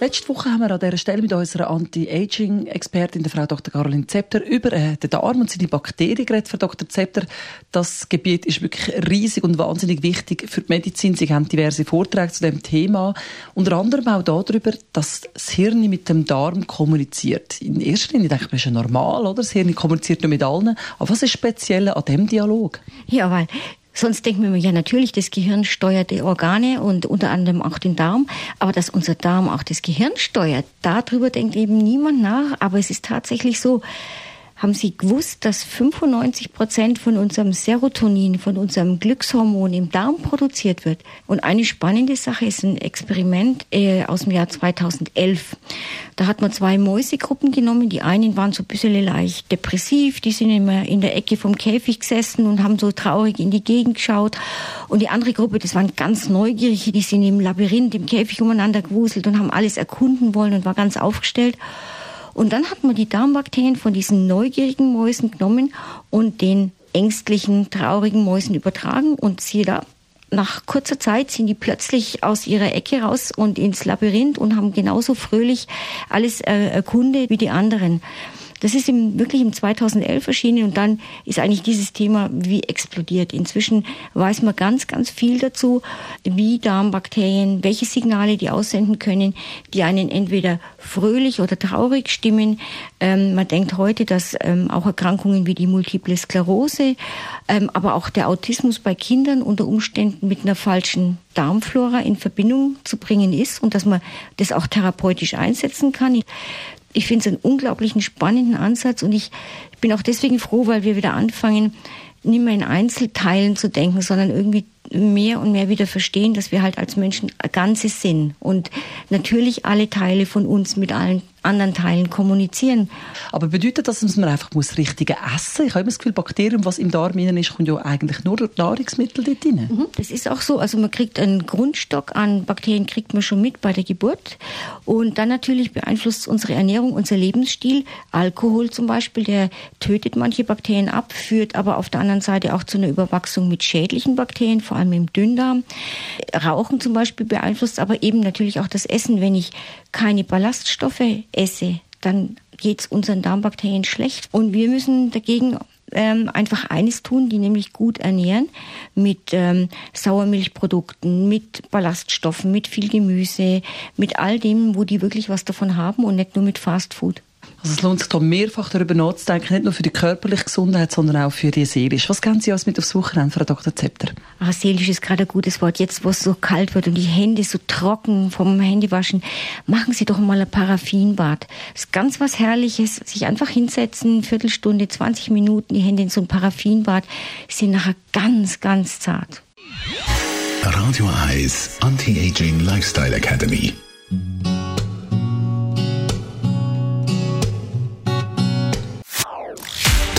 Letzte Woche haben wir an dieser Stelle mit unserer Anti-Aging-Expertin, der Frau Dr. Caroline Zepter, über äh, den Darm und seine Bakterien geredet. Frau Dr. Zepter, das Gebiet ist wirklich riesig und wahnsinnig wichtig für die Medizin. Sie haben diverse Vorträge zu dem Thema. Unter anderem auch darüber, dass das Hirn mit dem Darm kommuniziert. In erster Linie denke ich, das ist ja normal, oder? Das Hirn kommuniziert nur mit allen. Aber was ist speziell an dem Dialog? Ja, weil Sonst denken wir ja natürlich, das Gehirn steuert die Organe und unter anderem auch den Darm. Aber dass unser Darm auch das Gehirn steuert, darüber denkt eben niemand nach. Aber es ist tatsächlich so, haben Sie gewusst, dass 95 Prozent von unserem Serotonin, von unserem Glückshormon im Darm produziert wird? Und eine spannende Sache ist ein Experiment äh, aus dem Jahr 2011. Da hat man zwei Mäusegruppen genommen. Die einen waren so ein bisschen leicht depressiv, die sind immer in der Ecke vom Käfig gesessen und haben so traurig in die Gegend geschaut. Und die andere Gruppe, das waren ganz Neugierige, die sind im Labyrinth, im Käfig umeinander gewuselt und haben alles erkunden wollen und war ganz aufgestellt. Und dann hat man die Darmbakterien von diesen neugierigen Mäusen genommen und den ängstlichen, traurigen Mäusen übertragen und siehe da, nach kurzer Zeit sind die plötzlich aus ihrer Ecke raus und ins Labyrinth und haben genauso fröhlich alles äh, erkundet wie die anderen. Das ist im, wirklich im 2011 erschienen und dann ist eigentlich dieses Thema wie explodiert. Inzwischen weiß man ganz, ganz viel dazu, wie Darmbakterien, welche Signale die aussenden können, die einen entweder fröhlich oder traurig stimmen. Ähm, man denkt heute, dass ähm, auch Erkrankungen wie die Multiple Sklerose, ähm, aber auch der Autismus bei Kindern unter Umständen mit einer falschen Darmflora in Verbindung zu bringen ist und dass man das auch therapeutisch einsetzen kann ich finde es einen unglaublichen spannenden Ansatz und ich bin auch deswegen froh, weil wir wieder anfangen, nicht mehr in Einzelteilen zu denken, sondern irgendwie mehr und mehr wieder verstehen, dass wir halt als Menschen ein Ganzes sind und natürlich alle Teile von uns mit allen anderen Teilen kommunizieren. Aber bedeutet das, dass man einfach muss richtige essen? Ich habe immer das Gefühl, Bakterien, was im Darm drin ist, kommt ja eigentlich nur durch Nahrungsmittel dort rein. Mhm, das ist auch so. Also man kriegt einen Grundstock an Bakterien, kriegt man schon mit bei der Geburt. Und dann natürlich beeinflusst unsere Ernährung, unser Lebensstil. Alkohol zum Beispiel, der tötet manche Bakterien ab, führt aber auf der anderen Seite auch zu einer Überwachsung mit schädlichen Bakterien, vor allem im Dünndarm. Rauchen zum Beispiel beeinflusst aber eben natürlich auch das Essen. Wenn ich keine Ballaststoffe esse, dann geht es unseren Darmbakterien schlecht. Und wir müssen dagegen ähm, einfach eines tun, die nämlich gut ernähren mit ähm, Sauermilchprodukten, mit Ballaststoffen, mit viel Gemüse, mit all dem, wo die wirklich was davon haben und nicht nur mit Fastfood. Also es lohnt sich da mehrfach darüber nachzudenken, nicht nur für die körperliche Gesundheit, sondern auch für die seelische. Was geben Sie uns mit aufs Wochenende, Frau Dr. Zepter? Ach, seelisch ist gerade ein gutes Wort. Jetzt, wo es so kalt wird und die Hände so trocken vom Händewaschen, machen Sie doch mal ein Paraffinbad. Das ist ganz was Herrliches. Sich einfach hinsetzen, Viertelstunde, 20 Minuten, die Hände in so ein Paraffinbad, sind nachher ganz, ganz zart. Radio Eyes Anti-Aging Lifestyle Academy.